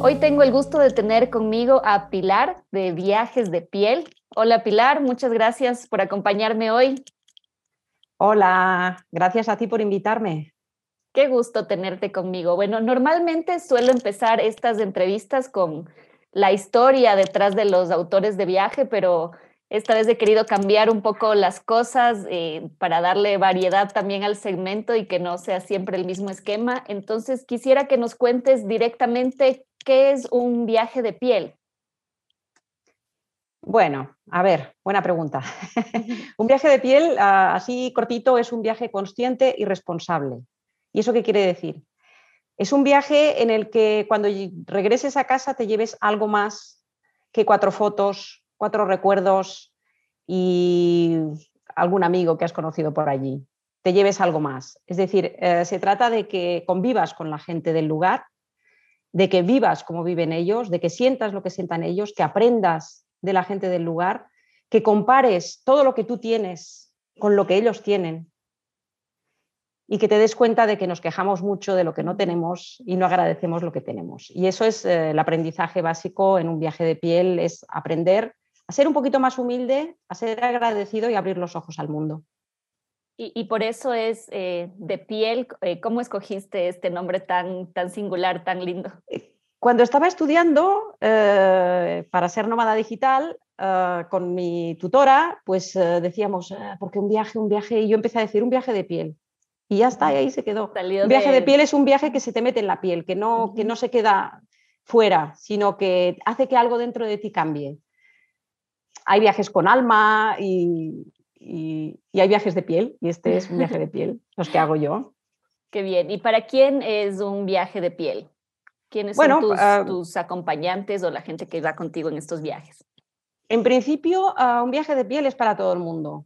Hoy tengo el gusto de tener conmigo a Pilar de Viajes de Piel. Hola Pilar, muchas gracias por acompañarme hoy. Hola, gracias a ti por invitarme. Qué gusto tenerte conmigo. Bueno, normalmente suelo empezar estas entrevistas con la historia detrás de los autores de viaje, pero esta vez he querido cambiar un poco las cosas eh, para darle variedad también al segmento y que no sea siempre el mismo esquema. Entonces, quisiera que nos cuentes directamente ¿qué es un viaje de piel? Bueno, a ver, buena pregunta. un viaje de piel, ah, así cortito, es un viaje consciente y responsable. ¿Y eso qué quiere decir? Es un viaje en el que cuando regreses a casa te lleves algo más que cuatro fotos, cuatro recuerdos y algún amigo que has conocido por allí. Te lleves algo más. Es decir, eh, se trata de que convivas con la gente del lugar de que vivas como viven ellos, de que sientas lo que sientan ellos, que aprendas de la gente del lugar, que compares todo lo que tú tienes con lo que ellos tienen y que te des cuenta de que nos quejamos mucho de lo que no tenemos y no agradecemos lo que tenemos. Y eso es eh, el aprendizaje básico en un viaje de piel, es aprender a ser un poquito más humilde, a ser agradecido y abrir los ojos al mundo. Y, por eso es eh, de piel. Eh, ¿Cómo escogiste este nombre tan, tan singular, tan lindo? Eh, cuando estaba estudiando para ser nómada digital con mi tutora, pues decíamos, ah, porque un viaje, un viaje, y yo empecé a decir un viaje de piel. Y ya está, y ahí se quedó. un viaje de... piel es un viaje que se te mete en la piel, que no, que no se queda fuera, sino que hace que algo dentro de ti cambie. Hay viajes con alma y, y, hay viajes de piel, y este es un viaje de piel, los que hago yo. Qué bien. ¿Y para quién es un viaje de piel? ¿Quiénes son tus, ah, tus, acompañantes o la gente que va contigo en estos viajes? En principio, ah, un viaje de piel es para todo el mundo,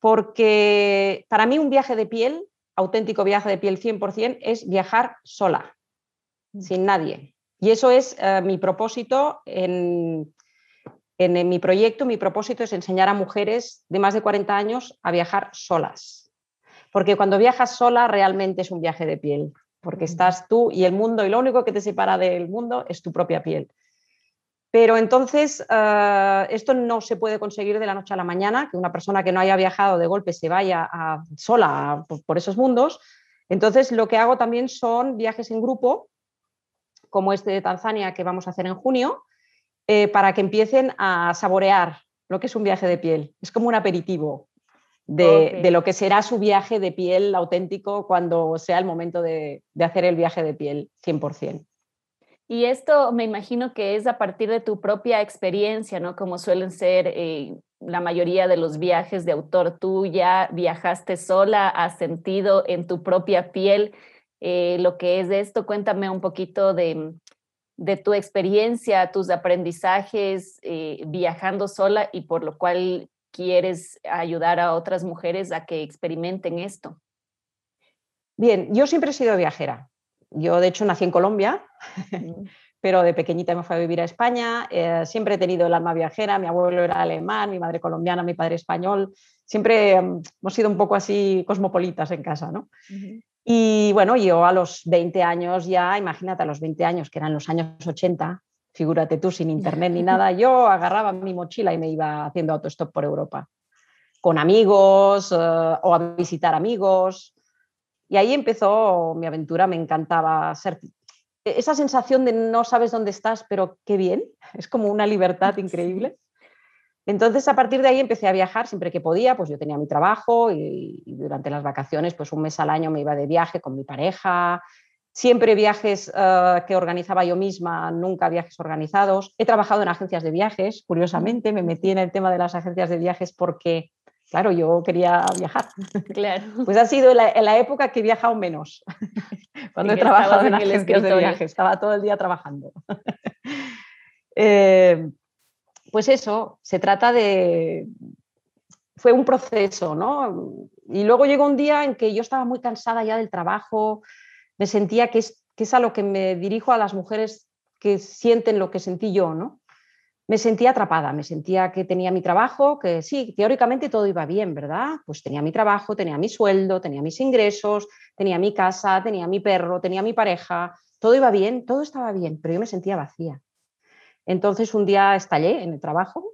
porque para mí un viaje de piel, auténtico viaje de piel 100%, es viajar sola, mm. sin nadie. Y eso es ah, mi propósito en, en, mi proyecto, mi propósito es enseñar a mujeres de más de 40 años a viajar solas. Porque cuando viajas sola realmente es un viaje de piel, porque estás tú y el mundo y lo único que te separa del mundo es tu propia piel. Pero entonces eh, esto no se puede conseguir de la noche a la mañana, que una persona que no haya viajado de golpe se vaya sola por esos mundos. Entonces lo que hago también son viajes en grupo, como este de Tanzania que vamos a hacer en junio, eh, para que empiecen a saborear lo que es un viaje de piel. Es como un aperitivo de, lo que será su viaje de piel auténtico cuando sea el momento de, hacer el viaje de piel 100%. Y esto me imagino que es a partir de tu propia experiencia, ¿no? Como suelen ser eh, la mayoría de los viajes de autor. Tú ya viajaste sola, has sentido en tu propia piel eh, lo que es esto. Cuéntame un poquito de, de tu experiencia, tus aprendizajes eh, viajando sola y por lo cual quieres ayudar a otras mujeres a que experimenten esto? Bien, yo siempre he sido viajera. Yo, de hecho, nací en Colombia, pero de pequeñita me fui a vivir a España. Eh, siempre he tenido el alma viajera. Mi abuelo era alemán, mi madre colombiana, mi padre español. Siempre mm, hemos sido un poco así cosmopolitas en casa, ¿no? Y bueno, yo a los 20 años ya, imagínate a los 20 años, que eran los años 80, figúrate tú, sin internet ni nada, yo agarraba mi mochila y me iba haciendo autostop por Europa, con amigos eh, o a visitar amigos. Y ahí empezó mi aventura, me encantaba ser... Esa sensación de no sabes dónde estás, pero qué bien, es como una libertad increíble. Entonces, a partir de ahí empecé a viajar siempre que podía, pues yo tenía mi trabajo y, durante las vacaciones, pues un mes al año me iba de viaje con mi pareja, siempre viajes eh, que organizaba yo misma, nunca viajes organizados. He trabajado en agencias de viajes, curiosamente, me metí en el tema de las agencias de viajes porque, claro, yo quería viajar. Claro. Pues ha sido en la, época que he viajado menos, cuando he trabajado en, agencias de viajes, estaba todo el día trabajando. eh, pues eso, se trata de... Fue un proceso, ¿no? Y luego llegó un día en que yo estaba muy cansada ya del trabajo, me sentía que es, que es a lo que me dirijo a las mujeres que sienten lo que sentí yo, ¿no? me sentía atrapada, me sentía que tenía mi trabajo, que sí, teóricamente todo iba bien, ¿verdad? Pues tenía mi trabajo, tenía mi sueldo, tenía mis ingresos, tenía mi casa, tenía mi perro, tenía mi pareja, todo iba bien, todo estaba bien, pero yo me sentía vacía. Entonces un día estallé en el trabajo,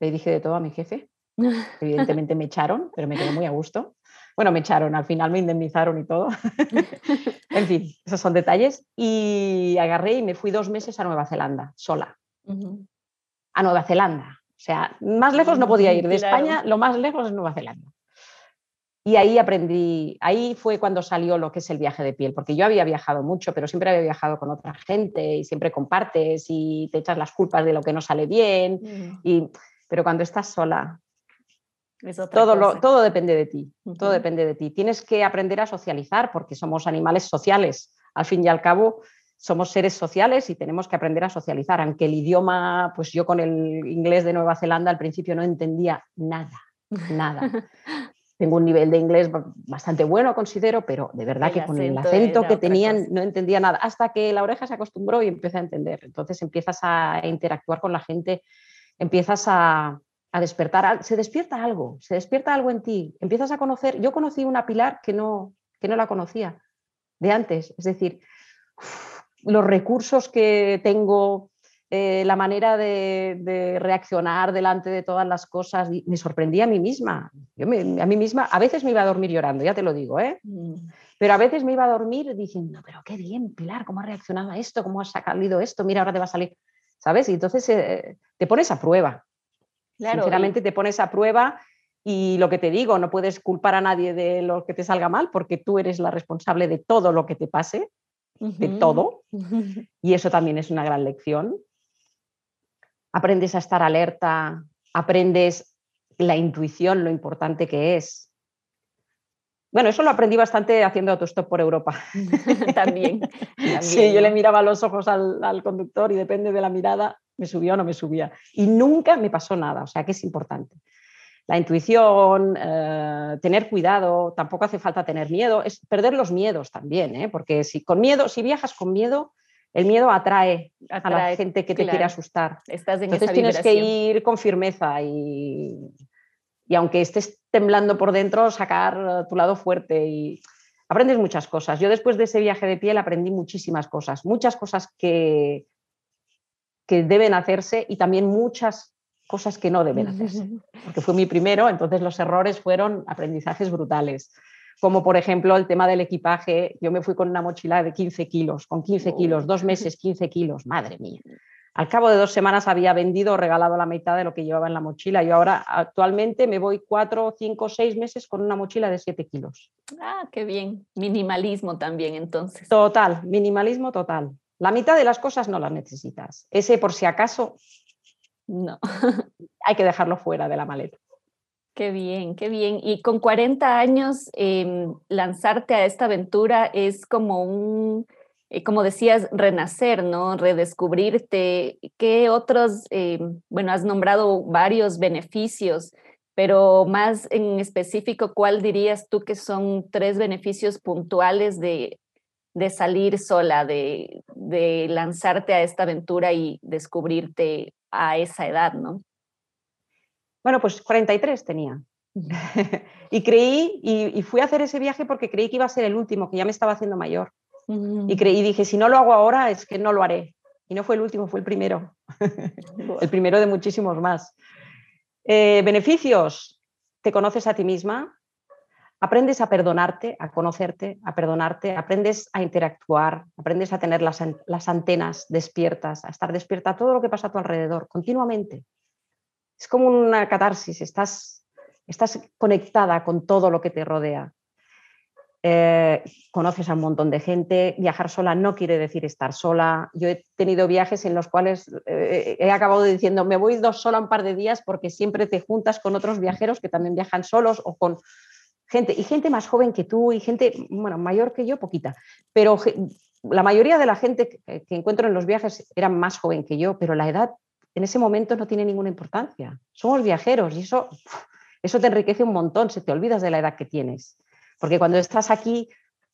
le dije de todo a mi jefe, evidentemente me echaron, pero me quedé muy a gusto. Bueno, me echaron, al final me indemnizaron y todo. en fin, esos son detalles. Y agarré y me fui dos meses a Nueva Zelanda, sola a Nueva Zelanda. O sea, más lejos no podía ir. De España, lo más lejos es Nueva Zelanda. Y ahí aprendí, ahí fue cuando salió lo que es el viaje de piel, porque yo había viajado mucho, pero siempre había viajado con otra gente y siempre compartes y te echas las culpas de lo que no sale bien. Y, pero cuando estás sola, todo, todo depende de ti, todo depende de ti. Tienes que aprender a socializar porque somos animales sociales. Al fin y al cabo, somos seres sociales y tenemos que aprender a socializar, aunque el idioma, pues yo con el inglés de Nueva Zelanda al principio no entendía nada, nada. Tengo un nivel de inglés bastante bueno, considero, pero de verdad que con el acento que tenían no entendía nada, hasta que la oreja se acostumbró y empecé a entender. Entonces empiezas a interactuar con la gente, empiezas a, despertar, se despierta algo, se despierta algo en ti, empiezas a conocer, yo conocí una Pilar que no, que no la conocía de antes, es decir, los recursos que tengo, eh, la manera de, reaccionar delante de todas las cosas, me sorprendía a mí misma. Yo a mí misma, a veces me iba a dormir llorando, ya te lo digo, ¿eh? Mm. Pero a veces me iba a dormir diciendo, pero qué bien, Pilar, ¿cómo ha reaccionado a esto? ¿Cómo ha salido esto? Mira, ahora te va a salir, ¿sabes? Y entonces eh, te pones a prueba. Claro, Sinceramente te pones a prueba y lo que te digo, no puedes culpar a nadie de lo que te salga mal porque tú eres la responsable de todo lo que te pase de todo. Y eso también es una gran lección. Aprendes a estar alerta, aprendes la intuición, lo importante que es. Bueno, eso lo aprendí bastante haciendo autostop por Europa. también, Sí, yo le miraba los ojos al, al, conductor y depende de la mirada, me subía o no me subía. Y nunca me pasó nada, o sea que es importante la intuición, eh, tener cuidado, tampoco hace falta tener miedo, es perder los miedos también, ¿eh? porque si con miedo, si viajas con miedo, el miedo atrae, a la gente que te quiere asustar. Estás en Entonces tienes que ir con firmeza y, y aunque estés temblando por dentro, sacar tu lado fuerte y aprendes muchas cosas. Yo después de ese viaje de piel aprendí muchísimas cosas, muchas cosas que, que deben hacerse y también muchas cosas que no deben hacerse, porque fue mi primero, entonces los errores fueron aprendizajes brutales, como por ejemplo el tema del equipaje, yo me fui con una mochila de 15 kilos, con 15 kilos, dos meses, 15 kilos, madre mía. Al cabo de dos semanas había vendido o regalado la mitad de lo que llevaba en la mochila. y ahora actualmente me voy cuatro, cinco, seis meses con una mochila de 7 kilos. Ah, qué bien. Minimalismo también entonces. Total, minimalismo total. La mitad de las cosas no las necesitas. Ese por si acaso no. Hay que dejarlo fuera de la maleta. Qué bien, qué bien. Y con 40 años, em, lanzarte a esta aventura es como un, eh, como decías, renacer, ¿no? Redescubrirte. ¿Qué otros, em, bueno, has nombrado varios beneficios, pero más en específico, ¿cuál dirías tú que son tres beneficios puntuales de, de salir sola, de, de lanzarte a esta aventura y descubrirte a esa edad, ¿no? Bueno, pues 43 tenía. y creí, y, fui a hacer ese viaje porque creí que iba a ser el último, que ya me estaba haciendo mayor. Y creí, dije, si no lo hago ahora, es que no lo haré. Y no fue el último, fue el primero. el primero de muchísimos más. Eh, beneficios, te conoces a ti misma, aprendes a perdonarte, a conocerte, a perdonarte, aprendes a interactuar, aprendes a tener las, antenas despiertas, a estar despierta a todo lo que pasa a tu alrededor, continuamente. Es como una catarsis, estás, estás conectada con todo lo que te rodea. Eh, conoces a un montón de gente, viajar sola no quiere decir estar sola. Yo he tenido viajes en los cuales eh, he acabado diciendo, me voy dos sola un par de días porque siempre te juntas con otros viajeros que también viajan solos o con gente, y gente más joven que tú, y gente, bueno, mayor que yo, poquita, pero la mayoría de la gente que, encuentro en los viajes era más joven que yo, pero la edad en ese momento no tiene ninguna importancia. Somos viajeros y eso, eso te enriquece un montón, se te olvidas de la edad que tienes. Porque cuando estás aquí,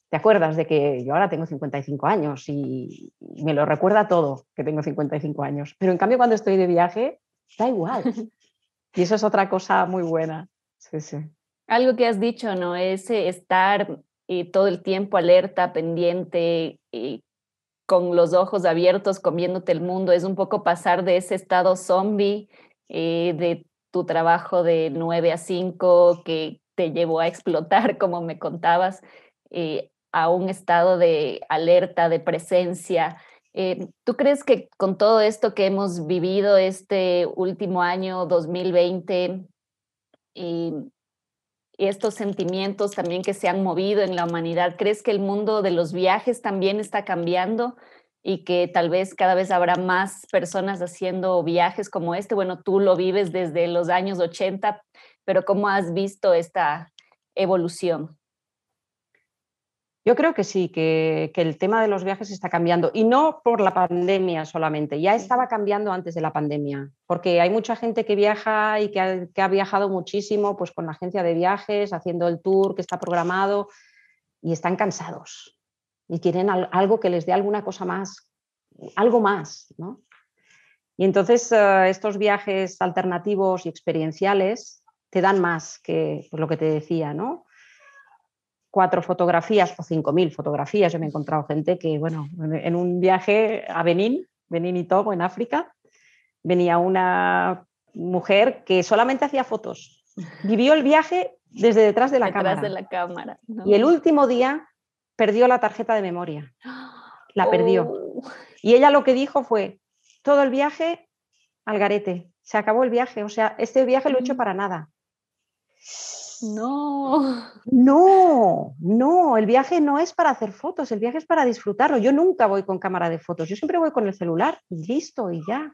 te acuerdas de que yo ahora tengo 55 años y me lo recuerda todo que tengo 55 años. Pero en cambio cuando estoy de viaje, da igual. Y eso es otra cosa muy buena. Sí, sí. Algo que has dicho, ¿no? Es eh, estar eh, todo el tiempo alerta, pendiente, y con los ojos abiertos, comiéndote el mundo. Es un poco pasar de ese estado zombie, eh, de tu trabajo de 9 a 5 que te llevó a explotar, como me contabas, a un estado de alerta, de presencia. ¿Tú crees que con todo esto que hemos vivido este último año, 2020, estos sentimientos también que se han movido en la humanidad? ¿Crees que el mundo de los viajes también está cambiando y que tal vez cada vez habrá más personas haciendo viajes como este? Bueno, tú lo vives desde los años 80, pero ¿cómo has visto esta evolución? Yo creo que sí, que, el tema de los viajes está cambiando y no por la pandemia solamente, ya estaba cambiando antes de la pandemia, porque hay mucha gente que viaja y que ha, viajado muchísimo pues, con la agencia de viajes, haciendo el tour que está programado y están cansados y quieren algo que les dé alguna cosa más, algo más. ¿no? Y entonces eh, estos viajes alternativos y experienciales te dan más que pues, lo que te decía, ¿no? Cuatro fotografías o cinco mil fotografías. Yo me he encontrado gente que, bueno, en un viaje a Benín, Benín y Togo, en África, venía una mujer que solamente hacía fotos. Vivió el viaje desde detrás de la cámara. De la cámara Y el último día perdió la tarjeta de memoria. La perdió. Oh. Y ella lo que dijo fue, todo el viaje al garete. Se acabó el viaje. O sea, este viaje lo he hecho mm. para nada. No. No, no, el viaje no es para hacer fotos, el viaje es para disfrutarlo. Yo nunca voy con cámara de fotos, yo siempre voy con el celular y listo y ya.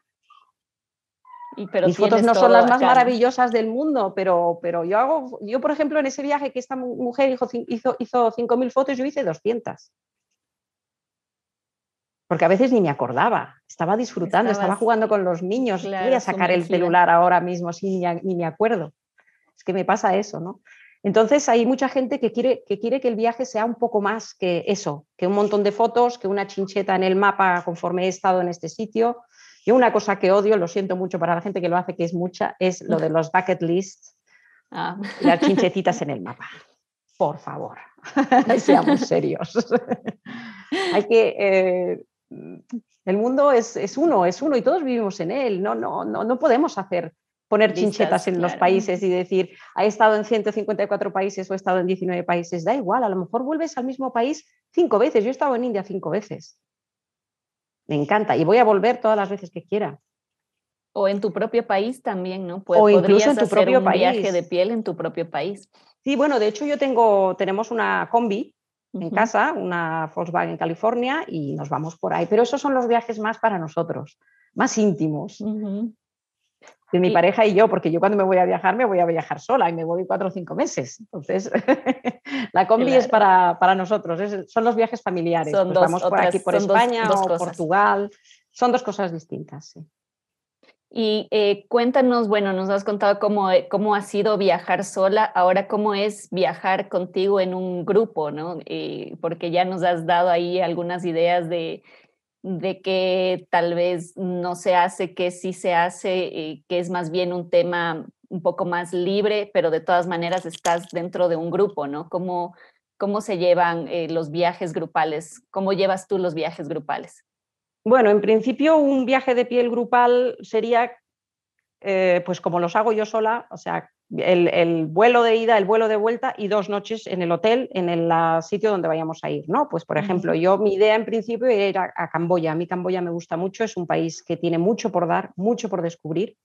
Y, pero Mis fotos no son las más maravillosas del mundo, pero, pero yo hago, yo por ejemplo en ese viaje que esta mujer hizo, hizo, hizo 5.000 fotos, yo hice 200. Porque a veces ni me acordaba, estaba disfrutando, estaba jugando con los niños, voy a sacar el celular ahora mismo, sin ni, ni me acuerdo que me pasa eso, ¿no? Entonces hay mucha gente que quiere, que quiere que el viaje sea un poco más que eso, que un montón de fotos, que una chincheta en el mapa conforme he estado en este sitio. Yo una cosa que odio, lo siento mucho para la gente que lo hace, que es mucha, es lo de los bucket lists, ah. las chinchetitas en el mapa. Por favor, seamos serios. hay que... Eh, el mundo es, es, uno, es uno y todos vivimos en él. No, no, no, no podemos hacer poner chinchetas en los países y decir, he estado en 154 países o he estado en 19 países, da igual, a lo mejor vuelves al mismo país cinco veces, yo he estado en India cinco veces. Me encanta y voy a volver todas las veces que quiera. O en tu propio país también, ¿no? o incluso en tu propio un viaje de piel en tu propio país. Sí, bueno, de hecho yo tengo, tenemos una combi en casa, una Volkswagen California y nos vamos por ahí, pero esos son los viajes más para nosotros, más íntimos de mi pareja y yo, porque yo cuando me voy a viajar me voy a viajar sola y me voy cuatro o cinco meses. Entonces, la combi es para, para nosotros, son los viajes familiares. Son pues vamos por aquí, por España o Portugal. Son dos cosas distintas. Sí. Y eh, cuéntanos, bueno, nos has contado cómo, eh, cómo ha sido viajar sola, ahora cómo es viajar contigo en un grupo, ¿no? Eh, porque ya nos has dado ahí algunas ideas de de que tal vez no se hace, que sí se hace, eh, que es más bien un tema un poco más libre, pero de todas maneras estás dentro de un grupo, ¿no? ¿Cómo, cómo se llevan eh, los viajes grupales? ¿Cómo llevas tú los viajes grupales? Bueno, en principio un viaje de piel grupal sería eh, pues como los hago yo sola, o sea, el, vuelo de ida, el vuelo de vuelta y dos noches en el hotel, en el sitio donde vayamos a ir, ¿no? Pues, por ejemplo, yo mi idea en principio era ir a, Camboya. A mí Camboya me gusta mucho, es un país que tiene mucho por dar, mucho por descubrir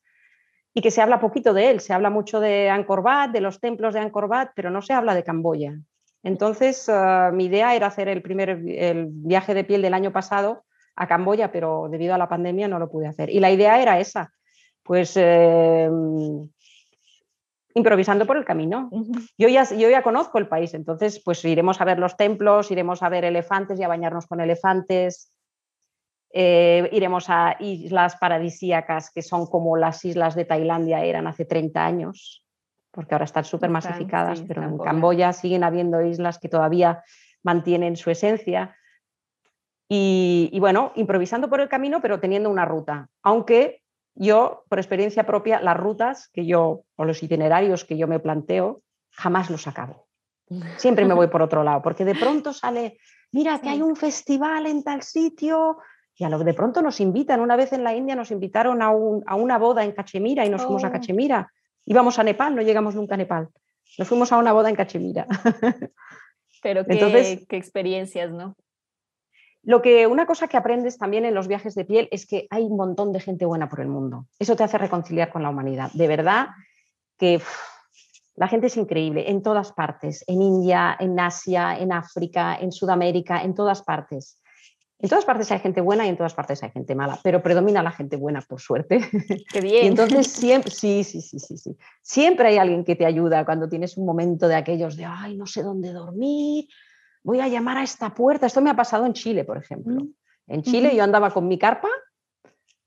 y que se habla poquito de él. Se habla mucho de Angkor Wat, de los templos de Angkor Wat, pero no se habla de Camboya. Entonces, ah, mi idea era hacer el primer el viaje de piel del año pasado a Camboya, pero debido a la pandemia no lo pude hacer. Y la idea era esa, pues em, improvisando por el camino. yo, ya, yo ya conozco el país, entonces pues iremos a ver los templos, iremos a ver elefantes y a bañarnos con elefantes. Eh, iremos a islas paradisíacas que son como las islas de Tailandia eran hace 30 años, porque ahora están súper masificadas, pero en Camboya siguen habiendo islas que todavía mantienen su esencia. Y, bueno, improvisando por el camino, pero teniendo una ruta. Aunque yo, por experiencia propia, las rutas que yo, o los itinerarios que yo me planteo, jamás los acabo. Siempre me voy por otro lado, porque de pronto sale, mira que hay un festival en tal sitio, y a lo de pronto nos invitan. Una vez en la India nos invitaron a, una boda en Cachemira y nos fuimos a oh. Cachemira. Íbamos a Nepal, no llegamos nunca a Nepal. Nos fuimos a una boda en Cachemira. Pero qué, qué experiencias, ¿no? Lo que, una cosa que aprendes también en los viajes de piel es que hay un montón de gente buena por el mundo. Eso te hace reconciliar con la humanidad. De verdad que la gente es increíble en todas partes, en India, en Asia, en África, en Sudamérica, en todas partes. En todas partes hay gente buena y en todas partes hay gente mala, pero predomina la gente buena, por suerte. Qué bien. Y entonces siempre, sí, sí, sí, sí, sí. Siempre hay alguien que te ayuda cuando tienes un momento de aquellos de, ay, no sé dónde dormir, voy a llamar a esta puerta. Esto me ha pasado en Chile, por ejemplo. Mm. En Chile yo andaba con mi carpa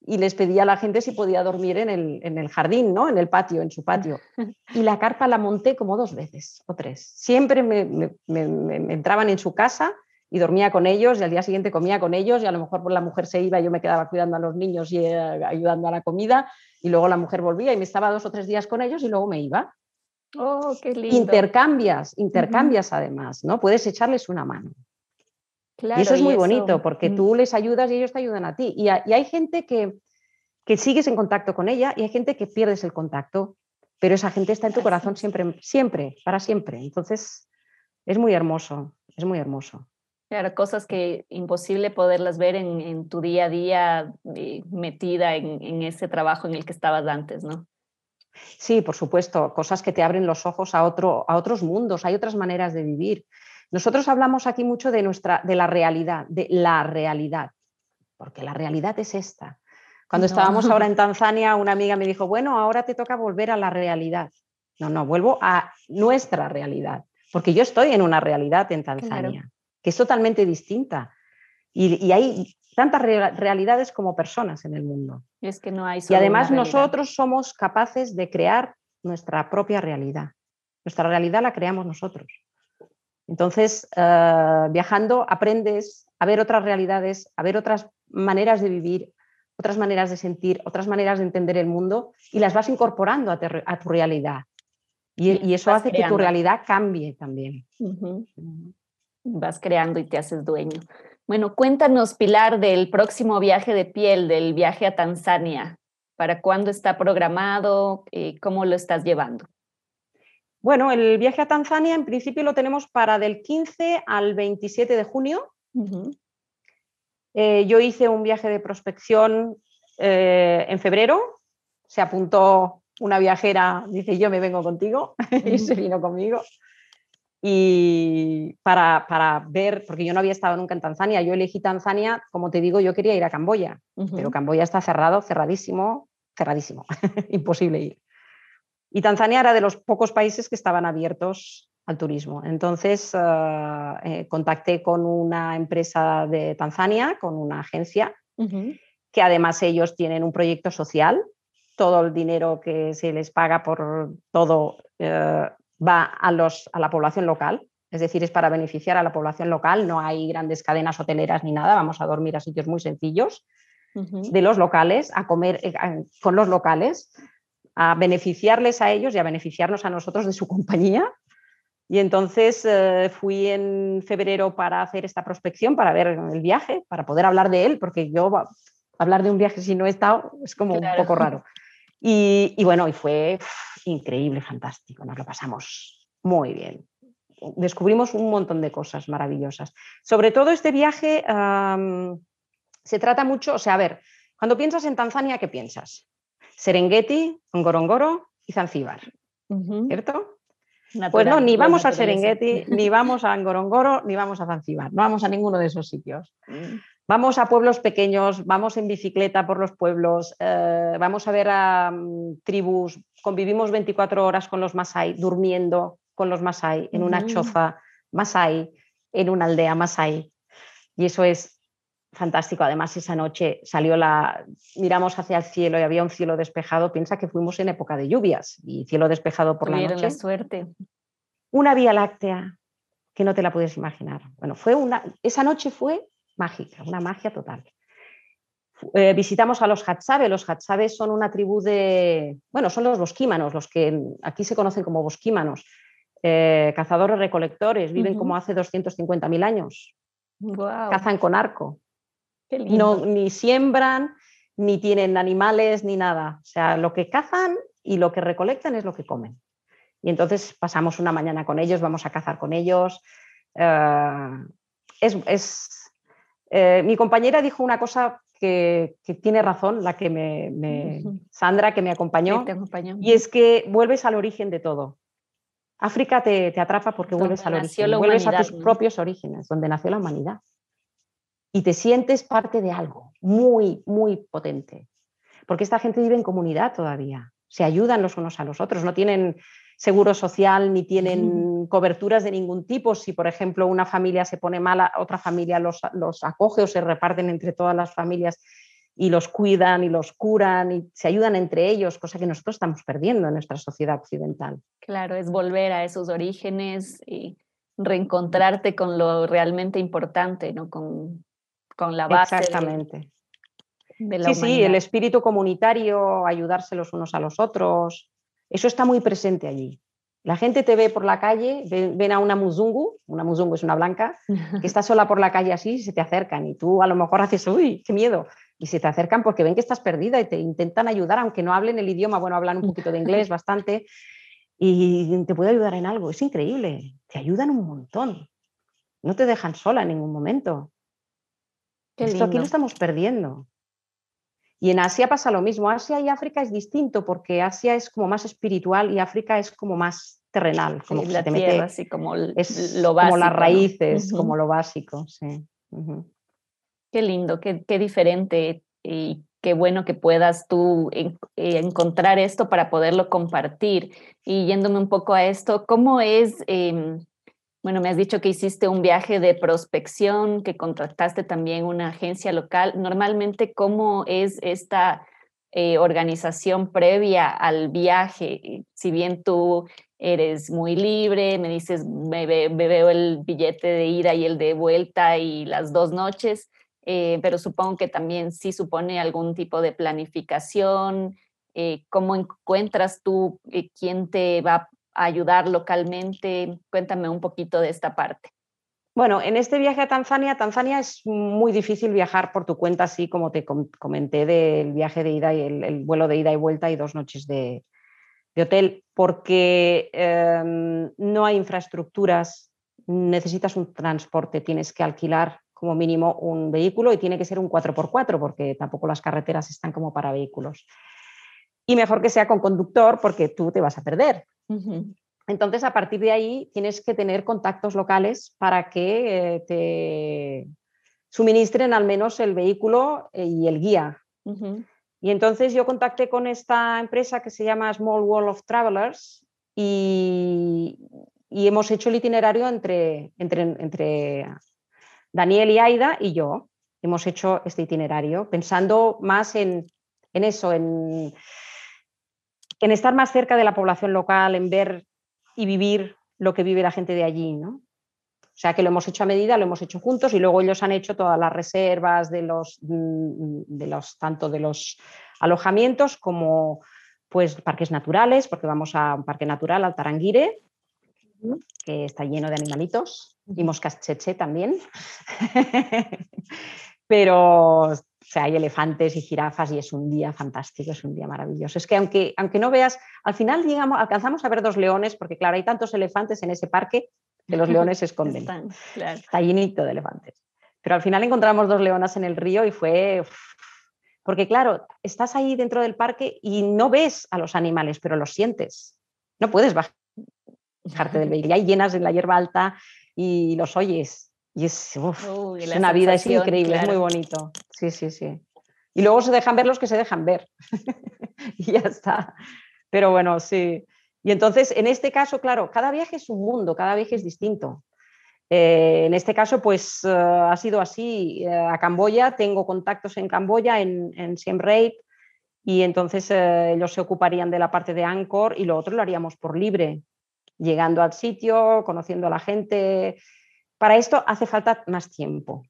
y les pedía a la gente si podía dormir en el, en el, jardín, ¿no? en el patio, en su patio. Y la carpa la monté como dos veces o tres. Siempre me, me, me entraban en su casa y dormía con ellos y al día siguiente comía con ellos y a lo mejor la mujer se iba y yo me quedaba cuidando a los niños y eh, ayudando a la comida y luego la mujer volvía y me estaba dos o tres días con ellos y luego me iba. Oh, qué lindo. Intercambias, intercambias además, ¿no? Puedes echarles una mano. Claro, y eso es muy bonito porque mm. tú les ayudas y ellos te ayudan a ti. Y, hay gente que, que, sigues en contacto con ella y hay gente que pierdes el contacto, pero esa gente está en tu corazón siempre, siempre, para siempre. Entonces, es muy hermoso, es muy hermoso. Claro, cosas que imposible poderlas ver en, tu día a día eh, metida en, ese trabajo en el que estabas antes, ¿no? Sí, por supuesto, cosas que te abren los ojos a, otro, a otros mundos, hay otras maneras de vivir. Nosotros hablamos aquí mucho de, nuestra, de la realidad, de la realidad, porque la realidad es esta. Cuando estábamos ahora en Tanzania, una amiga me dijo, bueno, ahora te toca volver a la realidad. No, no, vuelvo a nuestra realidad, porque yo estoy en una realidad en Tanzania que es totalmente distinta. Y, hay tantas realidades como personas en el mundo. Es que no hay y además nosotros somos capaces de crear nuestra propia realidad. Nuestra realidad la creamos nosotros. Entonces, eh, viajando aprendes a ver otras realidades, a ver otras maneras de vivir, otras maneras de sentir, otras maneras de entender el mundo y las vas incorporando a, tu realidad. Y, eso hace que tu realidad cambie también vas creando y te haces dueño. Bueno, cuéntanos, Pilar, del próximo viaje de piel, del viaje a Tanzania. ¿Para cuándo está programado? Eh, ¿Cómo lo estás llevando? Bueno, el viaje a Tanzania en principio lo tenemos para del 15 al 27 de junio. Eh, yo hice un viaje de prospección eh, en febrero. Se apuntó una viajera, dice yo me vengo contigo, y se vino conmigo y para, para, ver, porque yo no había estado nunca en Tanzania, yo elegí Tanzania, como te digo, yo quería ir a Camboya, pero Camboya está cerrado, cerradísimo, cerradísimo, imposible ir. Y Tanzania era de los pocos países que estaban abiertos al turismo. Entonces eh, eh, contacté con una empresa de Tanzania, con una agencia, que además ellos tienen un proyecto social, todo el dinero que se les paga por todo eh, va a, los, a la población local, es decir, es para beneficiar a la población local, no hay grandes cadenas hoteleras ni nada, vamos a dormir a sitios muy sencillos. De los locales, a comer eh, con los locales, a beneficiarles a ellos y a beneficiarnos a nosotros de su compañía. Y entonces eh, fui en febrero para hacer esta prospección, para ver el viaje, para poder hablar de él, porque yo hablar de un viaje si no he estado es como un poco raro. Y, bueno, y fue increíble, fantástico, nos lo pasamos muy bien. Descubrimos un montón de cosas maravillosas. Sobre todo este viaje se trata mucho, o sea, a ver, cuando piensas en Tanzania, ¿qué piensas? Serengeti, Ngorongoro y Zanzíbar, ¿cierto? pues no, ni vamos a Serengeti, ni vamos a Ngorongoro, ni vamos a Zanzíbar, no vamos a ninguno de esos sitios. Mm. Vamos a pueblos pequeños, vamos en bicicleta por los pueblos, eh, vamos a ver a mm, tribus, convivimos 24 horas con los Masai, durmiendo con los Masai en una choza Masai, en una aldea Masai. Y eso es fantástico. Además, esa noche salió la, miramos hacia el cielo y había un cielo despejado. Piensa que fuimos en época de lluvias y cielo despejado por la noche. la suerte. Una vía láctea que no te la puedes imaginar. Bueno, fue una, esa noche fue mágica, una magia total. Eh, visitamos a los Hatsabe. Los Hatsabe son una tribu de, bueno, son los bosquímanos, los que aquí se conocen como bosquímanos, eh, cazadores recolectores, viven como hace 250.000 años. Cazan con arco. No, ni siembran, ni tienen animales, ni nada. O sea, lo que cazan y lo que recolectan es lo que comen. Y entonces pasamos una mañana con ellos, vamos a cazar con ellos. Eh, es, eh, mi compañera dijo una cosa que, tiene razón, la que me, Sandra, que me acompañó, y es que vuelves al origen de todo. África te, atrapa porque vuelves al origen, vuelves a tus propios orígenes, donde nació la humanidad y te sientes parte de algo muy, muy potente. Porque esta gente vive en comunidad todavía, se ayudan los unos a los otros, no tienen seguro social ni tienen coberturas de ningún tipo. Si, por ejemplo, una familia se pone mala, otra familia los, los acoge o se reparten entre todas las familias y los cuidan y los curan y se ayudan entre ellos, cosa que nosotros estamos perdiendo en nuestra sociedad occidental. Claro, es volver a esos orígenes y reencontrarte con lo realmente importante, ¿no? Con, con la base. Exactamente. sí, sí, el espíritu comunitario, ayudarse los unos a los otros, eso está muy presente allí. La gente te ve por la calle, ven, a una muzungu, una muzungu es una blanca, que está sola por la calle así y se te acercan y tú a lo mejor haces, uy, qué miedo. Y se te acercan porque ven que estás perdida y te intentan ayudar, aunque no hablen el idioma, bueno, hablan un poquito de inglés bastante, y te puede ayudar en algo. Es increíble, te ayudan un montón. No te dejan sola en ningún momento. Esto aquí lo estamos perdiendo. Y en Asia pasa lo mismo. Asia y África es distinto porque Asia es como más espiritual y África es como más terrenal, como la tierra, así como es lo básico, como las raíces, como lo básico. Sí. Qué lindo, qué, qué, diferente y qué bueno que puedas tú eh, encontrar esto para poderlo compartir. Y yéndome un poco a esto, ¿cómo es em, bueno, me has dicho que hiciste un viaje de prospección, que contrataste también una agencia local. Normalmente, ¿cómo es esta eh, organización previa al viaje? Si bien tú eres muy libre, me dices, me, veo el billete de ida y el de vuelta y las dos noches, eh, pero supongo que también sí supone algún tipo de planificación. Eh, ¿Cómo encuentras tú quién te va ayudar localmente? Cuéntame un poquito de esta parte. Bueno, en este viaje a Tanzania, Tanzania es muy difícil viajar por tu cuenta, así como te comenté del viaje de ida y el, vuelo de ida y vuelta y dos noches de, hotel, porque em, no hay infraestructuras, necesitas un transporte, tienes que alquilar como mínimo un vehículo y tiene que ser un 4x4 porque tampoco las carreteras están como para vehículos. Y mejor que sea con conductor porque tú te vas a perder. Entonces, a partir de ahí, tienes que tener contactos locales para que eh, te suministren al menos el vehículo eh, y el guía. Y entonces yo contacté con esta empresa que se llama Small World of Travelers y, hemos hecho el itinerario entre, entre, entre Daniel y Aida y yo. Hemos hecho este itinerario pensando más en, en eso, en en estar más cerca de la población local, en ver y vivir lo que vive la gente de allí, ¿no? O sea que lo hemos hecho a medida, lo hemos hecho juntos y luego ellos han hecho todas las reservas de los, mm, de los tanto de los alojamientos como pues parques naturales, porque vamos a un parque natural, al Taranguire, que está lleno de animalitos, y moscas cheche también. Pero o sea, hay elefantes y jirafas y es un día fantástico, es un día maravilloso. Es que aunque, aunque no veas, al final llegamos, alcanzamos a ver dos leones, porque claro, hay tantos elefantes en ese parque que los leones se esconden. Está llenito de elefantes. Pero al final encontramos dos leonas en el río y fue... Porque claro, estás ahí dentro del parque y no ves a los animales, pero los sientes. No puedes bajarte del vehículo. Hay llenas en la hierba alta y los oyes. Y es, una vida, es increíble, es muy bonito. Sí, sí, sí. Y luego se dejan ver los que se dejan ver. y ya está. Pero bueno, sí. Y entonces, en este caso, claro, cada viaje es un mundo, cada viaje es distinto. Eh, en este caso, pues ha sido así. a Camboya, tengo contactos en Camboya, en, en Siem Reap, y entonces ellos se ocuparían de la parte de Angkor y lo otro lo haríamos por libre, llegando al sitio, conociendo a la gente. Para esto hace falta más tiempo.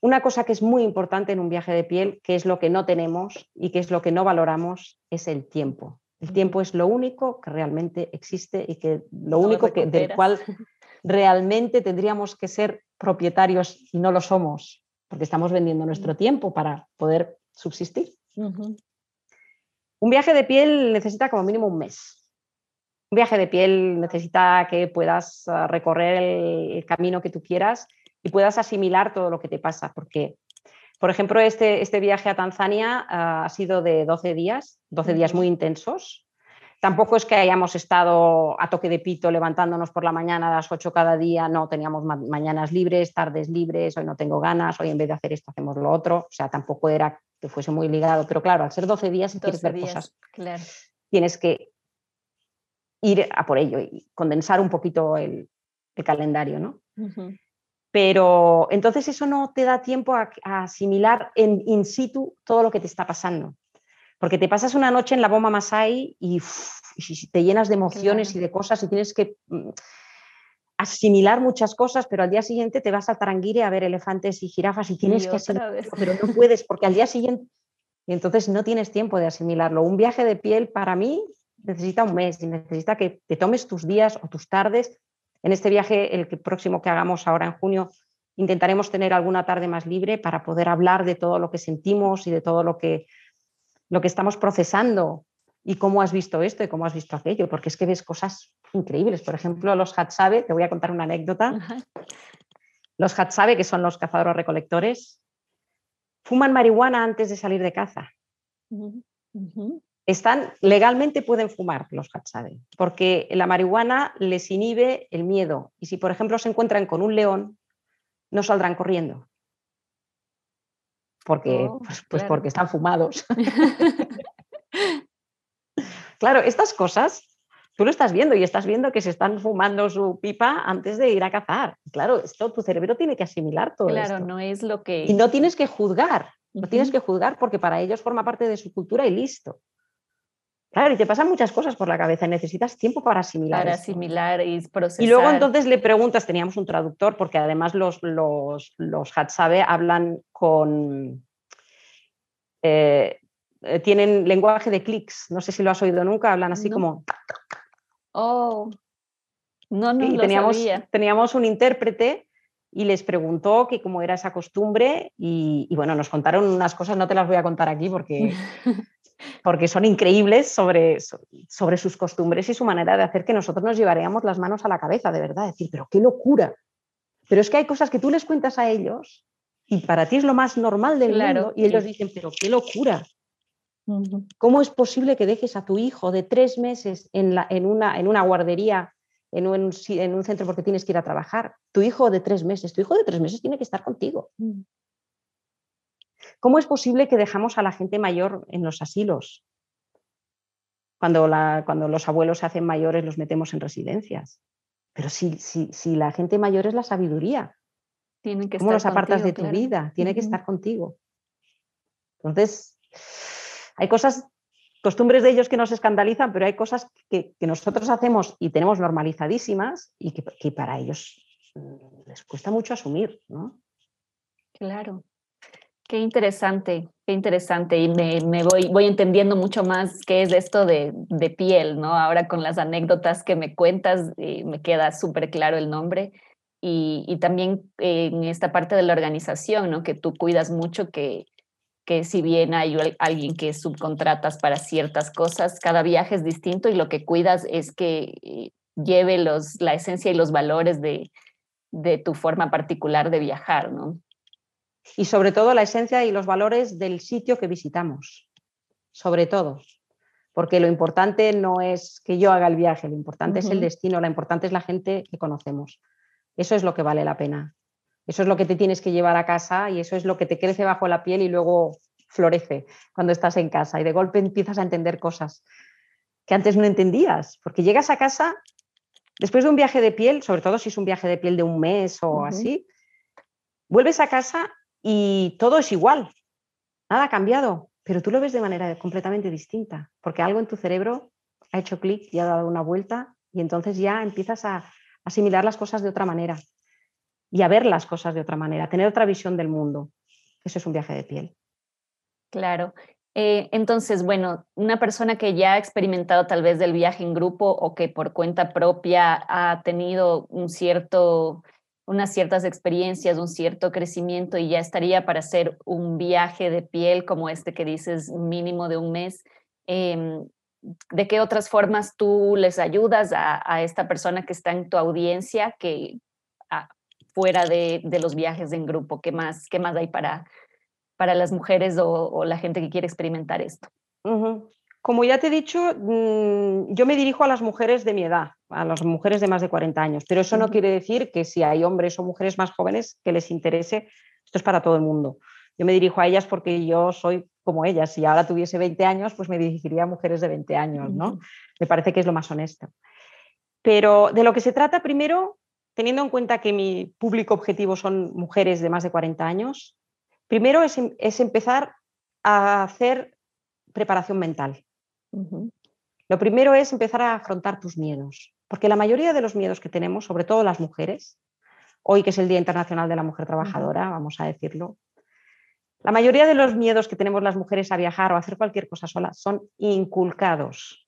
Una cosa que es muy importante en un viaje de piel, que es lo que no tenemos y que es lo que no valoramos, es el tiempo. El tiempo es lo único que realmente existe y que lo único que, del cual realmente tendríamos que ser propietarios y no lo somos, porque estamos vendiendo nuestro tiempo para poder subsistir. Un viaje de piel necesita como mínimo un mes. Un viaje de piel necesita que puedas ah, recorrer el camino que tú quieras y puedas asimilar todo lo que te pasa. Porque, por ejemplo, este, este viaje a Tanzania ah, ha sido de 12 días, 12 días muy intensos. Tampoco es que hayamos estado a toque de pito levantándonos por la mañana a las 8 cada día, no, teníamos mañanas libres, tardes libres, hoy no tengo ganas, hoy en vez de hacer esto hacemos lo otro, o sea, tampoco era que fuese muy ligado, pero claro, al ser 12 días, si quieres ver cosas, tienes que ir a por ello y condensar un poquito el, calendario, ¿no? Pero entonces eso no te da tiempo a, asimilar en in situ todo lo que te está pasando. Porque te pasas una noche en la bomba Masai y, te llenas de emociones y de cosas y tienes que mm, asimilar muchas cosas, pero al día siguiente te vas a Taranguire a ver elefantes y jirafas y tienes que asimilarlo, pero no puedes porque al día siguiente y entonces no tienes tiempo de asimilarlo. Un viaje de piel para mí necesita un mes y necesita que te tomes tus días o tus tardes. En este viaje, el próximo que hagamos ahora en junio, intentaremos tener alguna tarde más libre para poder hablar de todo lo que sentimos y de todo lo que, lo que estamos procesando. Y cómo has visto esto y cómo has visto aquello, porque es que ves cosas increíbles. Por ejemplo, los Hatsabe, te voy a contar una anécdota. Los Hatsabe, que son los cazadores recolectores, fuman marihuana antes de salir de caza están, legalmente pueden fumar los Hatsabe, porque la marihuana les inhibe el miedo. Y si, por ejemplo, se encuentran con un león, no saldrán corriendo. Porque, oh, pues, pues porque están fumados. claro, estas cosas tú lo estás viendo y estás viendo que se están fumando su pipa antes de ir a cazar. Claro, esto tu cerebro tiene que asimilar todo claro, no es lo que... Y no tienes que juzgar, no tienes que juzgar porque para ellos forma parte de su cultura y listo. Claro, y te pasan muchas cosas por la cabeza, necesitas tiempo para asimilar. Para asimilar y procesar. Y luego entonces le preguntas, teníamos un traductor, porque además los, los, los Hatsabe hablan con... Eh, eh, tienen lenguaje de clics, no sé si lo has oído nunca, hablan así como... Oh, no, no, y teníamos, teníamos un intérprete y les preguntó que cómo era esa costumbre y, y, bueno, nos contaron unas cosas, no te las voy a contar aquí porque porque son increíbles sobre, sobre sus costumbres y su manera de hacer que nosotros nos llevaríamos las manos a la cabeza, de verdad, decir, pero qué locura. Pero es que hay cosas que tú les cuentas a ellos y para ti es lo más normal del mundo y ellos dicen, pero qué locura. ¿Cómo es posible que dejes a tu hijo de tres meses en, la, en, una, en una guardería, en un, en un, centro porque tienes que ir a trabajar? Tu hijo de tres meses, tu hijo de tres meses tiene que estar contigo. Mm. ¿Cómo es posible que dejamos a la gente mayor en los asilos? Cuando, cuando los abuelos se hacen mayores los metemos en residencias. Pero si, si, la gente mayor es la sabiduría, ¿cómo los apartas de tu vida? Tiene que estar contigo. Entonces, hay cosas, costumbres de ellos que nos escandalizan, pero hay cosas que, nosotros hacemos y tenemos normalizadísimas y que, que, para ellos mm, les cuesta mucho asumir, ¿no? Claro. Qué interesante, qué interesante. Y me, voy, voy entendiendo mucho más qué es esto de, piel, ¿no? Ahora con las anécdotas que me cuentas, eh, me queda súper claro el nombre. Y, también en esta parte de la organización, ¿no? Que tú cuidas mucho que, que si bien hay alguien que subcontratas para ciertas cosas, cada viaje es distinto y lo que cuidas es que eh, lleve los, la esencia y los valores de, de tu forma particular de viajar, ¿no? y sobre todo la esencia y los valores del sitio que visitamos, sobre todo, porque lo importante no es que yo haga el viaje, lo importante es el destino, lo importante es la gente que conocemos. Eso es lo que vale la pena. Eso es lo que te tienes que llevar a casa y eso es lo que te crece bajo la piel y luego florece cuando estás en casa y de golpe empiezas a entender cosas que antes no entendías, porque llegas a casa Después de un viaje de piel, sobre todo si es un viaje de piel de un mes o así, vuelves a casa y todo es igual, nada ha cambiado, pero tú lo ves de manera completamente distinta, porque algo en tu cerebro ha hecho clic y ha dado una vuelta y entonces ya empiezas a asimilar las cosas de otra manera y a ver las cosas de otra manera, a tener otra visión del mundo. Eso es un viaje de piel. Claro. Eh, entonces, bueno, una persona que ya ha experimentado tal vez del viaje en grupo o que por cuenta propia ha tenido un cierto, unas ciertas experiencias, un cierto crecimiento y ya estaría para hacer un viaje de piel como este que dices mínimo de un mes. Em, ¿De qué otras formas tú les ayudas a, esta persona que está en tu audiencia que fuera de, los viajes en grupo? ¿Qué más, qué más hay para, para las mujeres o, la gente que quiere experimentar esto? Como ya te he dicho, mm, yo me dirijo a las mujeres de mi edad, a las mujeres de más de 40 años, pero eso no quiere decir que si hay hombres o mujeres más jóvenes que les interese, esto es para todo el mundo. Yo me dirijo a ellas porque yo soy como ellas. Si ahora tuviese 20 años, pues me dirigiría a mujeres de 20 años, ¿no? Me parece que es lo más honesto. Pero de lo que se trata primero, teniendo en cuenta que mi público objetivo son mujeres de más de 40 años, Primero es, em, empezar a hacer preparación mental. Lo primero es empezar a afrontar tus miedos, porque la mayoría de los miedos que tenemos, sobre todo las mujeres, hoy que es el Día Internacional de la Mujer Trabajadora, vamos a decirlo, la mayoría de los miedos que tenemos las mujeres a viajar o a hacer cualquier cosa sola son inculcados,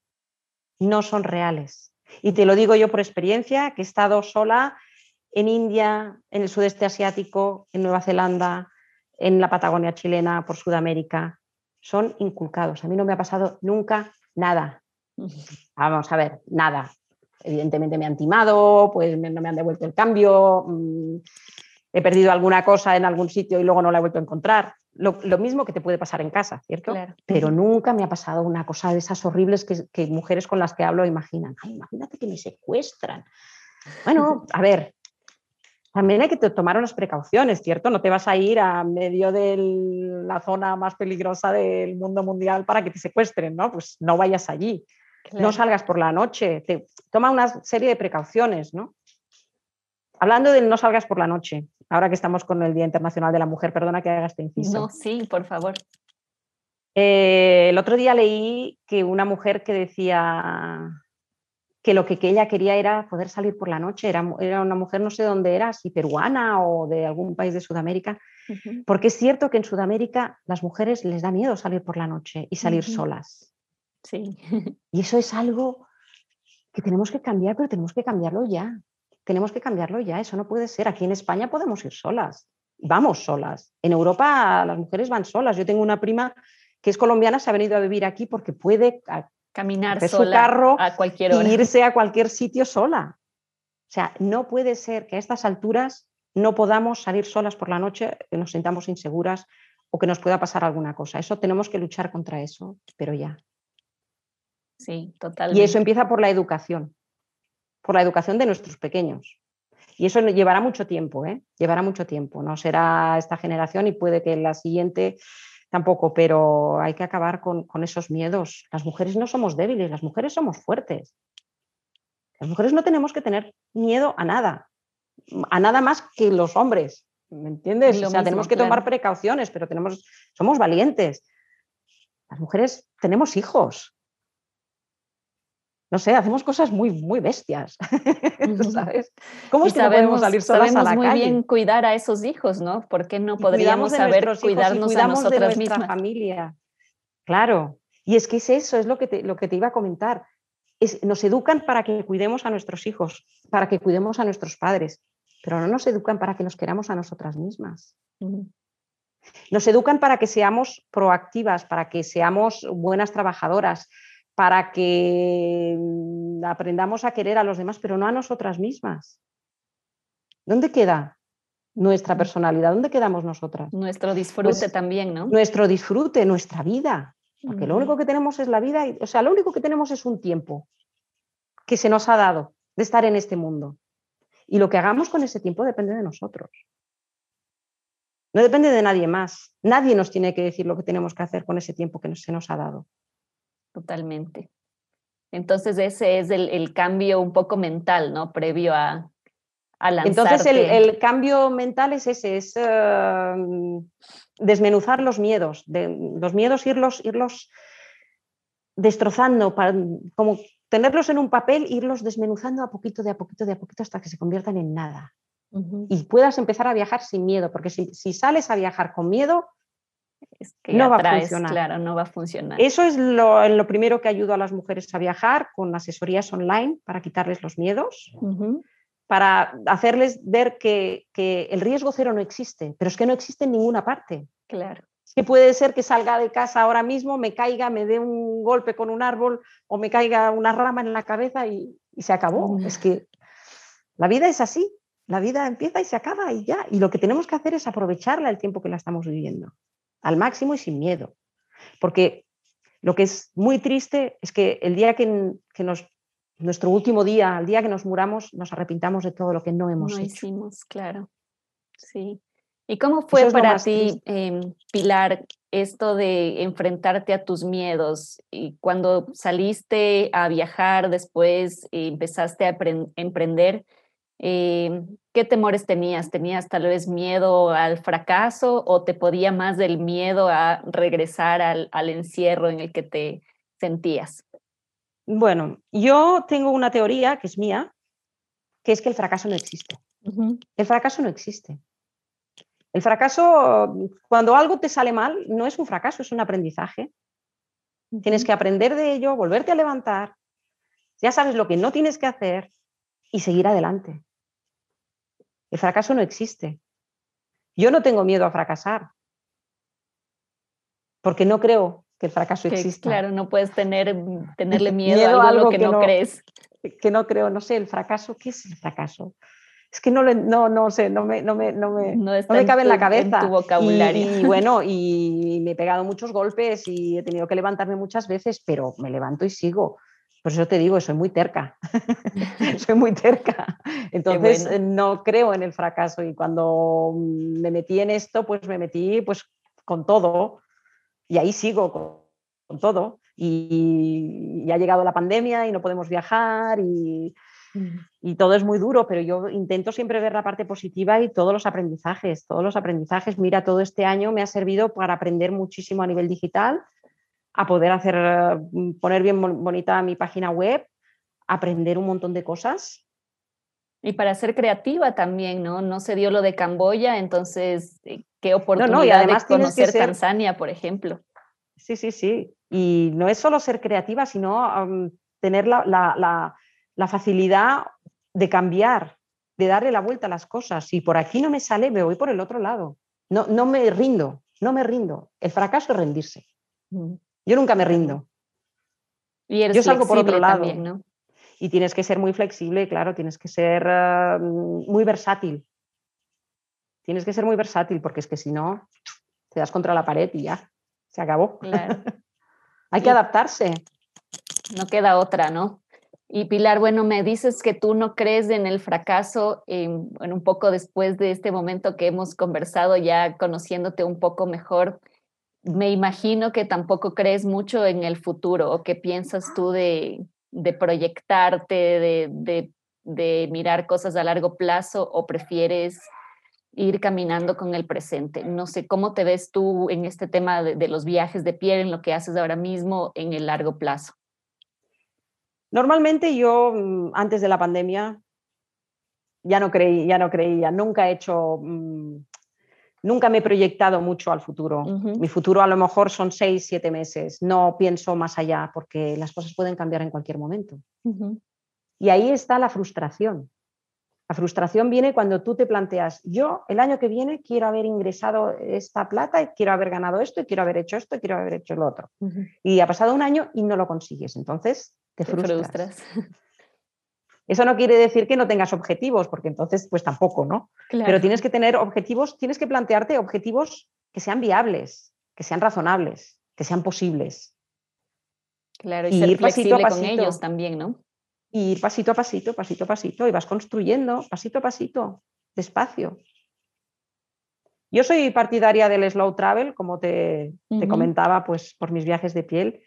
no son reales. Y te lo digo yo por experiencia, que he estado sola en India, en el sudeste asiático, en Nueva Zelanda, en la Patagonia chilena, por Sudamérica, son inculcados. A mí no me ha pasado nunca nada. Vamos a ver, nada. Evidentemente me han timado, pues no me han devuelto el cambio, mm, he perdido alguna cosa en algún sitio y luego no la he vuelto a encontrar. Lo, mismo que te puede pasar en casa, ¿cierto? Pero nunca me ha pasado una cosa de esas horribles que, que mujeres con las que hablo imaginan. imagínate que me secuestran. Bueno, a ver, también hay que tomar unas precauciones, ¿cierto? No te vas a ir a medio de la zona más peligrosa del mundo mundial para que te secuestren, ¿no? Pues no vayas allí. No salgas por la noche. toma una serie de precauciones, ¿no? Hablando de no salgas por la noche, ahora que estamos con el Día Internacional de la Mujer, perdona que haga este inciso. No, sí, por favor. Eh, el otro día leí que una mujer que decía, que lo que, ella quería era poder salir por la noche. Era, era, una mujer, no sé dónde era, si peruana o de algún país de Sudamérica, porque es cierto que en Sudamérica las mujeres les da miedo salir por la noche y salir solas. Sí. Y eso es algo que tenemos que cambiar, pero tenemos que cambiarlo ya. Tenemos que cambiarlo ya, eso no puede ser. Aquí en España podemos ir solas, vamos solas. En Europa las mujeres van solas. Yo tengo una prima que es colombiana, se ha venido a vivir aquí porque puede caminar sola su carro a cualquier hora. Y irse a cualquier sitio sola. O sea, no puede ser que a estas alturas no podamos salir solas por la noche, que nos sintamos inseguras o que nos pueda pasar alguna cosa. Eso tenemos que luchar contra eso, pero ya. Sí, totalmente. Y eso empieza por la educación, por la educación de nuestros pequeños. Y eso llevará mucho tiempo, ¿eh? Llevará mucho tiempo. No será esta generación y puede que la siguiente tampoco, pero hay que acabar con, esos miedos. Las mujeres no somos débiles, las mujeres somos fuertes. Las mujeres no tenemos que tener miedo a nada, a nada más que los hombres, ¿me entiendes? O sea, tenemos que tomar precauciones, pero tenemos, somos valientes. Las mujeres tenemos hijos, no sé, hacemos cosas muy, muy bestias, ¿sabes? ¿Cómo es que sabemos, podemos salir solas a la muy bien cuidar a esos hijos, ¿no? ¿Por qué no podríamos saber cuidarnos a nosotras de mismas? familia. Claro. Y es que es eso, es lo que te, lo que te iba a comentar. Es, nos educan para que cuidemos a nuestros hijos, para que cuidemos a nuestros padres, pero no nos educan para que nos queramos a nosotras mismas. Nos educan para que seamos proactivas, para que seamos buenas trabajadoras, para que mm, aprendamos a querer a los demás, pero no a nosotras mismas. ¿Dónde queda nuestra personalidad? ¿Dónde quedamos nosotras? Nuestro disfrute pues también, ¿no? Nuestro disfrute, nuestra vida. Porque lo único que tenemos es la vida, o sea, lo único que tenemos es un tiempo que se nos ha dado de estar en este mundo. Y lo que hagamos con ese tiempo depende de nosotros. No depende de nadie más. Nadie nos tiene que decir lo que tenemos que hacer con ese tiempo que se nos ha dado. Totalmente. Entonces ese es el, cambio un poco mental, ¿no? Previo a, a. Entonces el, cambio mental es ese, es em, desmenuzar los miedos, de, los miedos irlos, irlos destrozando, para, como tenerlos en un papel, irlos desmenuzando a poquito, de a poquito, de a poquito, hasta que se conviertan en nada. Y puedas empezar a viajar sin miedo, porque si, sales a viajar con miedo, no va a funcionar. Claro, no va a funcionar. Eso es lo, primero que ayudo a las mujeres a viajar con asesorías online para quitarles los miedos, para hacerles ver que, que, el riesgo cero no existe, pero es que no existe en ninguna parte. Claro que puede ser que salga de casa ahora mismo, me caiga, me dé un golpe con un árbol o me caiga una rama en la cabeza y, se acabó. Es que la vida es así, la vida empieza y se acaba y ya. Y lo que tenemos que hacer es aprovecharla el tiempo que la estamos viviendo, al máximo y sin miedo. Porque lo que es muy triste es que el día que, nos, nuestro último día, el día que nos muramos, nos arrepintamos de todo lo que no hemos no hecho. hicimos, claro. Sí. ¿Y cómo fue para ti, em, Pilar, esto de enfrentarte a tus miedos? Y cuando saliste a viajar después, y empezaste a emprender, em, ¿qué temores tenías? ¿Tenías tal vez miedo al fracaso o te podía más del miedo a regresar al, encierro en el que te sentías? Bueno, yo tengo una teoría que es mía, que es que el fracaso no existe. El fracaso no existe. El fracaso, cuando algo te sale mal, no es un fracaso, es un aprendizaje. Tienes que aprender de ello, volverte a levantar, ya sabes lo que no tienes que hacer y seguir adelante. El fracaso no existe. Yo no tengo miedo a fracasar, porque no creo que el fracaso exista. Claro, no puedes tener, tenerle miedo, a algo, que, no, crees. Que no creo, no sé, el fracaso, ¿qué es el fracaso? es que no, no, no sé, no me, no me, no me, no me cabe en, la cabeza. tu vocabulario. Y, bueno, y me he pegado muchos golpes y he tenido que levantarme muchas veces, pero me levanto y sigo. Por eso te digo, soy muy terca. soy muy terca. Entonces no creo en el fracaso y cuando me metí en esto, pues me metí pues con todo y ahí sigo con, con todo. Y, y ha llegado la pandemia y no podemos viajar y y todo es muy duro, pero yo intento siempre ver la parte positiva y todos los aprendizajes, todos los aprendizajes. Mira, todo este año me ha servido para aprender muchísimo a nivel digital, a poder hacer, mm, poner bien bonita mi página web, aprender un montón de cosas. Y para ser creativa también, ¿no? No se dio lo de Camboya, entonces, eh, qué oportunidad y además de conocer Tanzania, por ejemplo. Sí, sí, sí. Y no es solo ser creativa, sino tener la, la facilidad de cambiar, de darle la vuelta a las cosas. Si por aquí no me sale, me voy por el otro lado. No, no me rindo, no me rindo. El fracaso es rendirse. Mm. Yo nunca me rindo. Y Yo salgo por otro lado. Y tienes que ser muy flexible, claro, tienes que ser eh, muy versátil. Tienes que ser muy versátil porque es que si no, te das contra la pared y ya, se acabó. Hay que adaptarse. No queda otra, ¿no? Y Pilar, bueno, me dices que tú no crees en el fracaso, en, un poco después de este momento que hemos conversado, ya conociéndote un poco mejor, me imagino que tampoco crees mucho en el futuro, o qué piensas tú de, proyectarte, de, mirar cosas a largo plazo, o prefieres ir caminando con el presente. No sé, ¿cómo te ves tú en este tema de los viajes de piel, en lo que haces ahora mismo, en el largo plazo? Normalmente yo, mm, antes de la pandemia, ya no creí, ya no creía, nunca he hecho, mm, nunca me he proyectado mucho al futuro. Mi futuro a lo mejor son seis, siete meses, no pienso más allá porque las cosas pueden cambiar en cualquier momento. Y ahí está la frustración. La frustración viene cuando tú te planteas, yo el año que viene quiero haber ingresado esta plata, y quiero haber ganado esto, y quiero haber hecho esto, y quiero haber hecho lo otro. Y ha pasado un año y no lo consigues. Entonces te, frustras. Eso no quiere decir que no tengas objetivos, porque entonces pues tampoco, ¿no? Pero tienes que tener objetivos, tienes que plantearte objetivos que sean viables, que sean razonables, que sean posibles. Claro, y, ser ir pasito a pasito, con ellos también, ¿no? Y ir pasito a pasito, pasito a pasito, y vas construyendo pasito a pasito, despacio. Yo soy partidaria del slow travel, como te, te comentaba, pues por mis viajes de piel,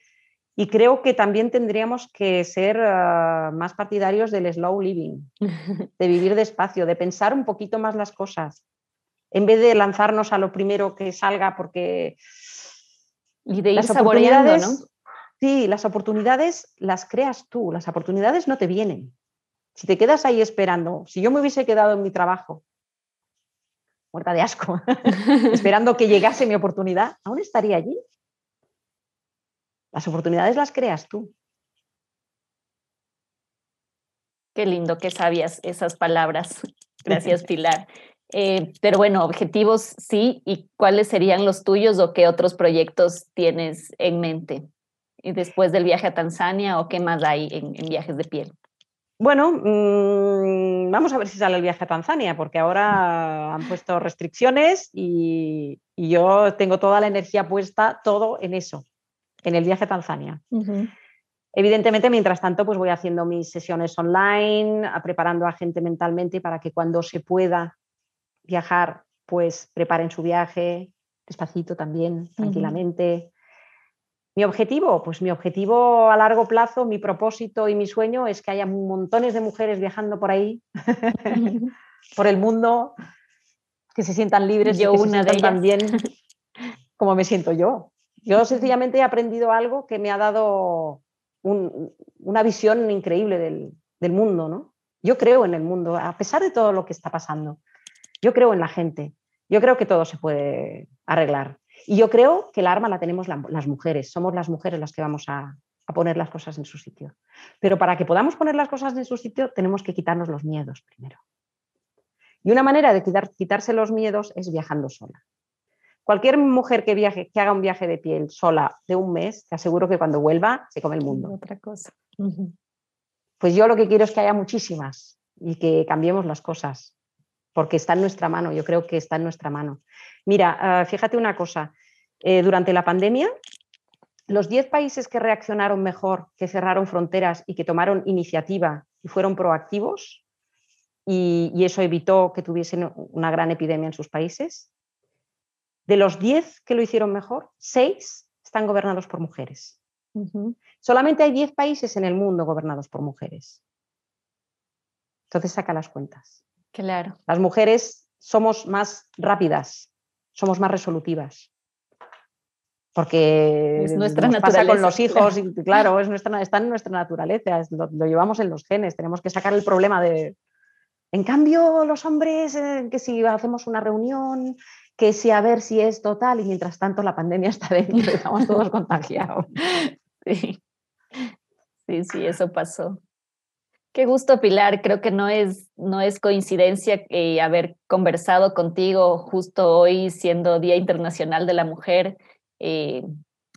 Y creo que también tendríamos que ser ah, más partidarios del slow living, de vivir despacio, de pensar un poquito más las cosas, en vez de lanzarnos a lo primero que salga porque... Y de ir las oportunidades, ¿no? Sí, las oportunidades las creas tú, las oportunidades no te vienen. Si te quedas ahí esperando, si yo me hubiese quedado en mi trabajo, muerta de asco, esperando que llegase mi oportunidad, aún estaría allí. Las oportunidades las creas tú. Qué lindo que sabías esas palabras. Gracias, Pilar. Eh, pero bueno, objetivos sí, ¿y cuáles serían los tuyos o qué otros proyectos tienes en mente? ¿Y después del viaje a Tanzania o qué más hay en, viajes de piel? Bueno, mm, vamos a ver si sale el viaje a Tanzania, porque ahora han puesto restricciones y, yo tengo toda la energía puesta, todo en eso en el viaje a Tanzania. Evidentemente, mientras tanto, pues voy haciendo mis sesiones online, preparando a gente mentalmente para que cuando se pueda viajar, pues preparen su viaje, despacito también, tranquilamente. Mi objetivo, pues mi objetivo a largo plazo, mi propósito y mi sueño es que haya montones de mujeres viajando por ahí, por el mundo, que se sientan libres yo y que una se de también como me siento yo. Yo sencillamente he aprendido algo que me ha dado una visión increíble del, mundo, ¿no? Yo creo en el mundo, a pesar de todo lo que está pasando. Yo creo en la gente. Yo creo que todo se puede arreglar. Y yo creo que el arma la tenemos las mujeres. Somos las mujeres las que vamos a, poner las cosas en su sitio. Pero para que podamos poner las cosas en su sitio, tenemos que quitarnos los miedos primero. Y una manera de quitarse los miedos es viajando sola. Cualquier mujer que viaje, que haga un viaje de piel sola de un mes, te aseguro que cuando vuelva se come el mundo. Otra cosa. Pues yo lo que quiero es que haya muchísimas y que cambiemos las cosas, porque está en nuestra mano, yo creo que está en nuestra mano. Mira, ah, fíjate una cosa, eh, durante la pandemia, los 10 países que reaccionaron mejor, que cerraron fronteras y que tomaron iniciativa y fueron proactivos, y, y eso evitó que tuviesen una gran epidemia en sus países, de los 10 que lo hicieron mejor, 6 están gobernados por mujeres. Solamente hay 10 países en el mundo gobernados por mujeres. Entonces saca las cuentas. Claro. Las mujeres somos más rápidas, somos más resolutivas. Porque es nuestra nos pasa con los hijos, y, claro, es nuestra, está en nuestra naturaleza, lo, llevamos en los genes, tenemos que sacar el problema de... En cambio, los hombres, eh, que si hacemos una reunión que si a ver si es total y mientras tanto la pandemia está dentro, estamos todos contagiados. Sí. sí, sí, eso pasó. Qué gusto, Pilar. Creo que no es, no es coincidencia eh, haber conversado contigo justo hoy, siendo Día Internacional de la Mujer. Eh,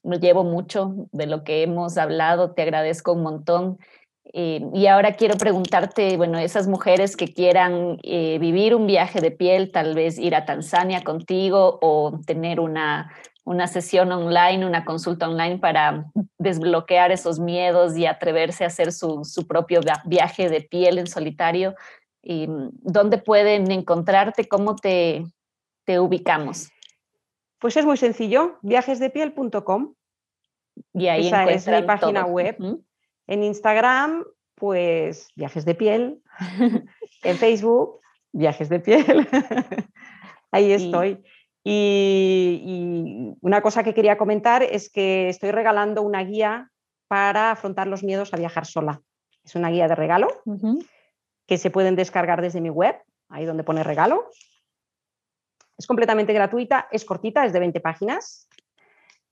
me llevo mucho de lo que hemos hablado, te agradezco un montón. Eh, y ahora quiero preguntarte, bueno, esas mujeres que quieran eh, vivir un viaje de piel, tal vez ir a Tanzania contigo o tener una, una sesión online, una consulta online para desbloquear esos miedos y atreverse a hacer su, su propio viaje de piel en solitario, ¿dónde pueden encontrarte? ¿Cómo te, te ubicamos? Pues es muy sencillo, viajesdepiel.com. Y ahí Esa es mi página web. En Instagram, pues viajes de piel. en Facebook, viajes de piel. Ahí estoy. Y, una cosa que quería comentar es que estoy regalando una guía para afrontar los miedos a viajar sola. Es una guía de regalo que se pueden descargar desde mi web, ahí donde pone regalo. Es completamente gratuita, es cortita, es de 20 páginas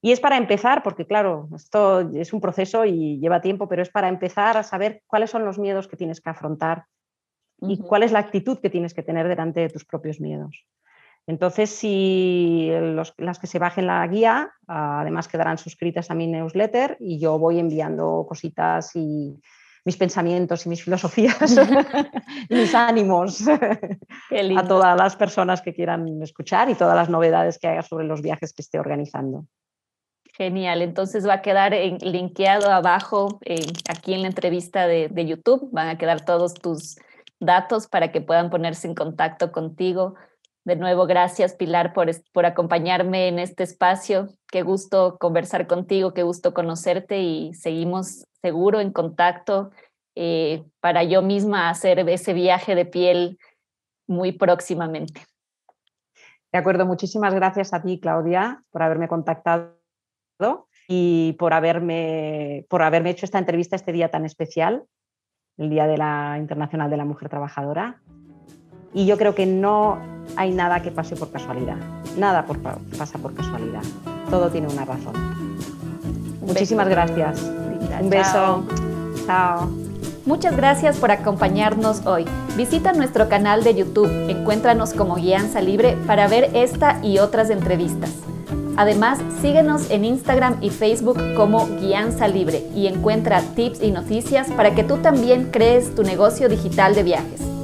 y es para empezar, porque claro, esto es un proceso y lleva tiempo, pero es para empezar a saber cuáles son los miedos que tienes que afrontar y cuál es la actitud que tienes que tener delante de tus propios miedos. Entonces, si las que se bajen la guía, además quedarán suscritas a mi newsletter y yo voy enviando cositas y mis pensamientos y mis filosofías y mis ánimos a todas las personas que quieran escuchar y todas las novedades que haya sobre los viajes que esté organizando. Genial, entonces va a quedar en, linkeado abajo aquí en la entrevista de, de, YouTube, van a quedar todos tus datos para que puedan ponerse en contacto contigo. De nuevo, gracias Pilar por, por acompañarme en este espacio. Qué gusto conversar contigo, qué gusto conocerte y seguimos seguro en contacto eh, para yo misma hacer ese viaje de piel muy próximamente. De acuerdo, muchísimas gracias a ti, Claudia, por haberme contactado y por haberme, por haberme hecho esta entrevista este día tan especial, el Día de la Internacional de la Mujer Trabajadora. Y yo creo que no hay nada que pase por casualidad. Nada pasa por casualidad. Todo tiene una razón. Muchísimas gracias. Un beso. Chao. Muchas gracias por acompañarnos hoy. Visita nuestro canal de YouTube, encuéntranos como Guianza Libre para ver esta y otras entrevistas. Además, síguenos en Instagram y Facebook como Guianza Libre y encuentra tips y noticias para que tú también crees tu negocio digital de viajes.